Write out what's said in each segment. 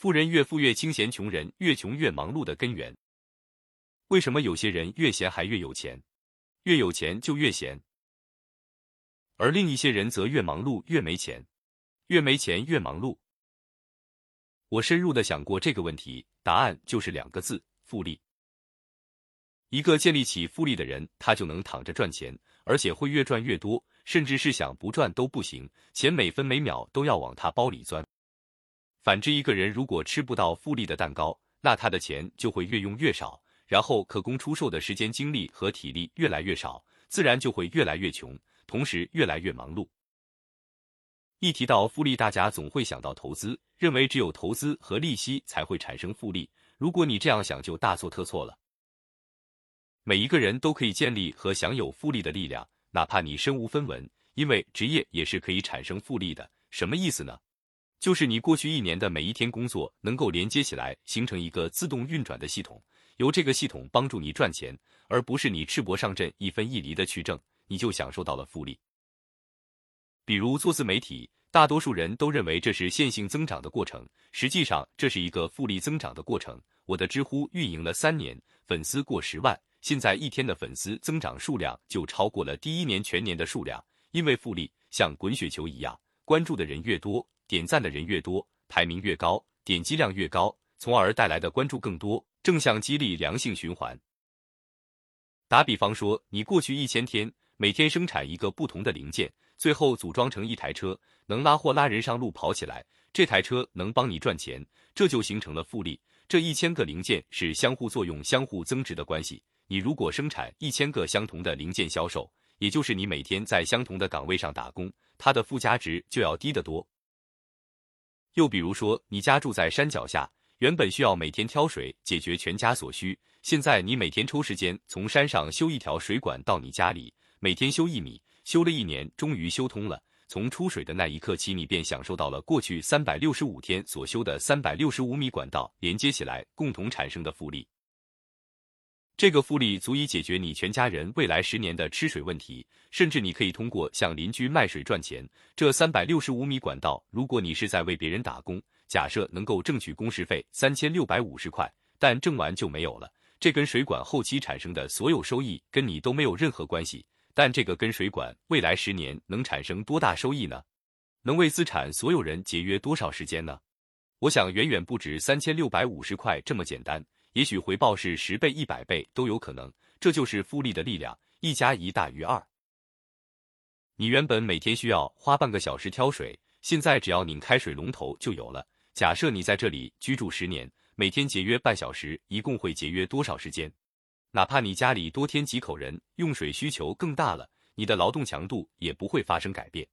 富人越富越清闲，穷人越穷越忙碌的根源。为什么有些人越闲还越有钱，越有钱就越闲，而另一些人则越忙碌越没钱，越没钱越忙碌？我深入的想过这个问题，答案就是两个字：复利。一个建立起复利的人，他就能躺着赚钱，而且会越赚越多，甚至是想不赚都不行，钱每分每秒都要往他包里钻。反之，一个人如果吃不到复利的蛋糕，那他的钱就会越用越少。然后可供出售的时间、精力和体力越来越少，自然就会越来越穷，同时越来越忙碌。一提到复利，大家总会想到投资，认为只有投资和利息才会产生复利。如果你这样想，就大错特错了。每一个人都可以建立和享有复利的力量，哪怕你身无分文，因为职业也是可以产生复利的。什么意思呢？就是你过去一年的每一天工作能够连接起来，形成一个自动运转的系统。由这个系统帮助你赚钱，而不是你赤膊上阵一分一厘的去挣，你就享受到了复利。比如做自媒体，大多数人都认为这是线性增长的过程，实际上这是一个复利增长的过程。我的知乎运营了三年，粉丝过十万，现在一天的粉丝增长数量就超过了第一年全年的数量。因为复利像滚雪球一样，关注的人越多，点赞的人越多，排名越高，点击量越高，从而带来的关注更多。正向激励良性循环。打比方说，你过去一千天，每天生产一个不同的零件，最后组装成一台车，能拉货拉人上路跑起来，这台车能帮你赚钱，这就形成了复利。这一千个零件是相互作用、相互增值的关系。你如果生产一千个相同的零件销售，也就是你每天在相同的岗位上打工，它的附加值就要低得多。又比如说，你家住在山脚下。原本需要每天挑水解决全家所需，现在你每天抽时间从山上修一条水管到你家里，每天修一米，修了一年，终于修通了。从出水的那一刻起，你便享受到了过去三百六十五天所修的三百六十五米管道连接起来共同产生的复利。这个复利足以解决你全家人未来十年的吃水问题，甚至你可以通过向邻居卖水赚钱。这三百六十五米管道，如果你是在为别人打工。假设能够挣取工时费三千六百五十块，但挣完就没有了。这根水管后期产生的所有收益跟你都没有任何关系。但这个根水管未来十年能产生多大收益呢？能为资产所有人节约多少时间呢？我想远远不止三千六百五十块这么简单。也许回报是十倍、一百倍都有可能。这就是复利的力量，一加一大于二。你原本每天需要花半个小时挑水，现在只要拧开水龙头就有了。假设你在这里居住十年，每天节约半小时，一共会节约多少时间？哪怕你家里多添几口人，用水需求更大了，你的劳动强度也不会发生改变。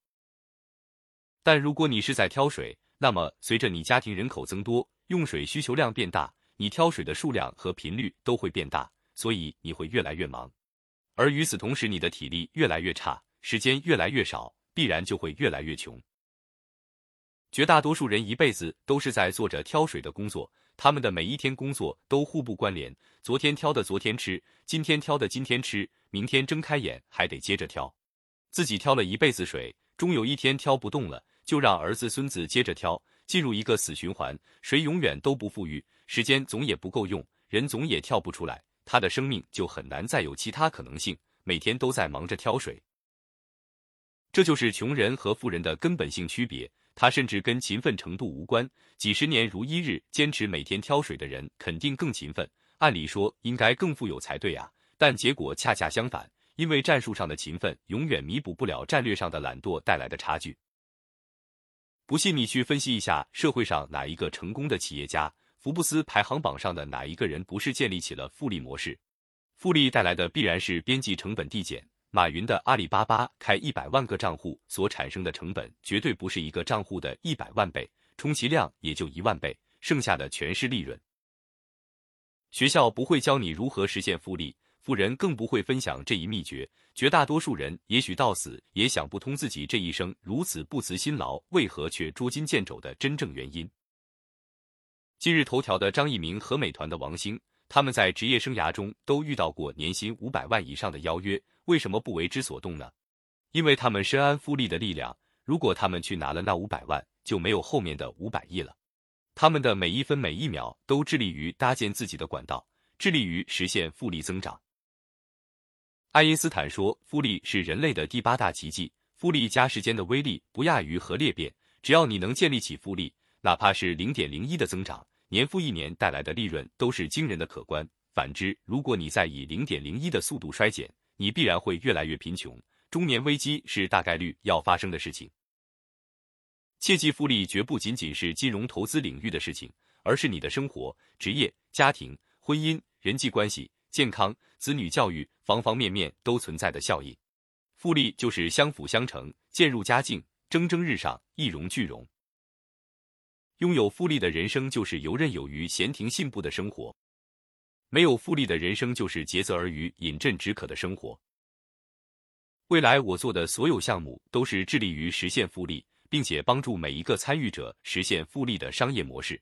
但如果你是在挑水，那么随着你家庭人口增多，用水需求量变大，你挑水的数量和频率都会变大，所以你会越来越忙。而与此同时，你的体力越来越差，时间越来越少，必然就会越来越穷。绝大多数人一辈子都是在做着挑水的工作，他们的每一天工作都互不关联。昨天挑的昨天吃，今天挑的今天吃，明天睁开眼还得接着挑。自己挑了一辈子水，终有一天挑不动了，就让儿子孙子接着挑，进入一个死循环。谁永远都不富裕，时间总也不够用，人总也跳不出来，他的生命就很难再有其他可能性。每天都在忙着挑水，这就是穷人和富人的根本性区别。他甚至跟勤奋程度无关，几十年如一日坚持每天挑水的人肯定更勤奋，按理说应该更富有才对啊，但结果恰恰相反，因为战术上的勤奋永远弥补不了战略上的懒惰带来的差距。不信你去分析一下社会上哪一个成功的企业家，福布斯排行榜上的哪一个人不是建立起了复利模式？复利带来的必然是边际成本递减。马云的阿里巴巴开一百万个账户所产生的成本，绝对不是一个账户的一百万倍，充其量也就一万倍，剩下的全是利润。学校不会教你如何实现复利，富人更不会分享这一秘诀。绝大多数人也许到死也想不通自己这一生如此不辞辛劳，为何却捉襟见肘的真正原因。今日头条的张一鸣和美团的王兴，他们在职业生涯中都遇到过年薪五百万以上的邀约。为什么不为之所动呢？因为他们深谙复利的力量。如果他们去拿了那五百万，就没有后面的五百亿了。他们的每一分每一秒都致力于搭建自己的管道，致力于实现复利增长。爱因斯坦说：“复利是人类的第八大奇迹，复利加时间的威力不亚于核裂变。只要你能建立起复利，哪怕是零点零一的增长，年复一年带来的利润都是惊人的可观。反之，如果你在以零点零一的速度衰减，你必然会越来越贫穷。中年危机是大概率要发生的事情。切记，复利绝不仅仅是金融投资领域的事情，而是你的生活、职业、家庭、婚姻、人际关系。”健康、子女教育，方方面面都存在的效应，复利就是相辅相成、渐入佳境、蒸蒸日上、一荣俱荣。拥有复利的人生就是游刃有余、闲庭信步的生活；没有复利的人生就是竭泽而渔、饮鸩止渴的生活。未来我做的所有项目都是致力于实现复利，并且帮助每一个参与者实现复利的商业模式。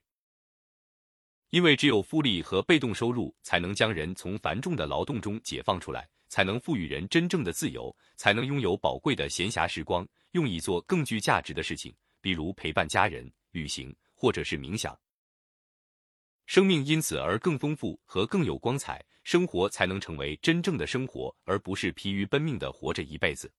因为只有复利和被动收入，才能将人从繁重的劳动中解放出来，才能赋予人真正的自由，才能拥有宝贵的闲暇时光，用以做更具价值的事情，比如陪伴家人、旅行，或者是冥想。生命因此而更丰富和更有光彩，生活才能成为真正的生活，而不是疲于奔命的活着一辈子。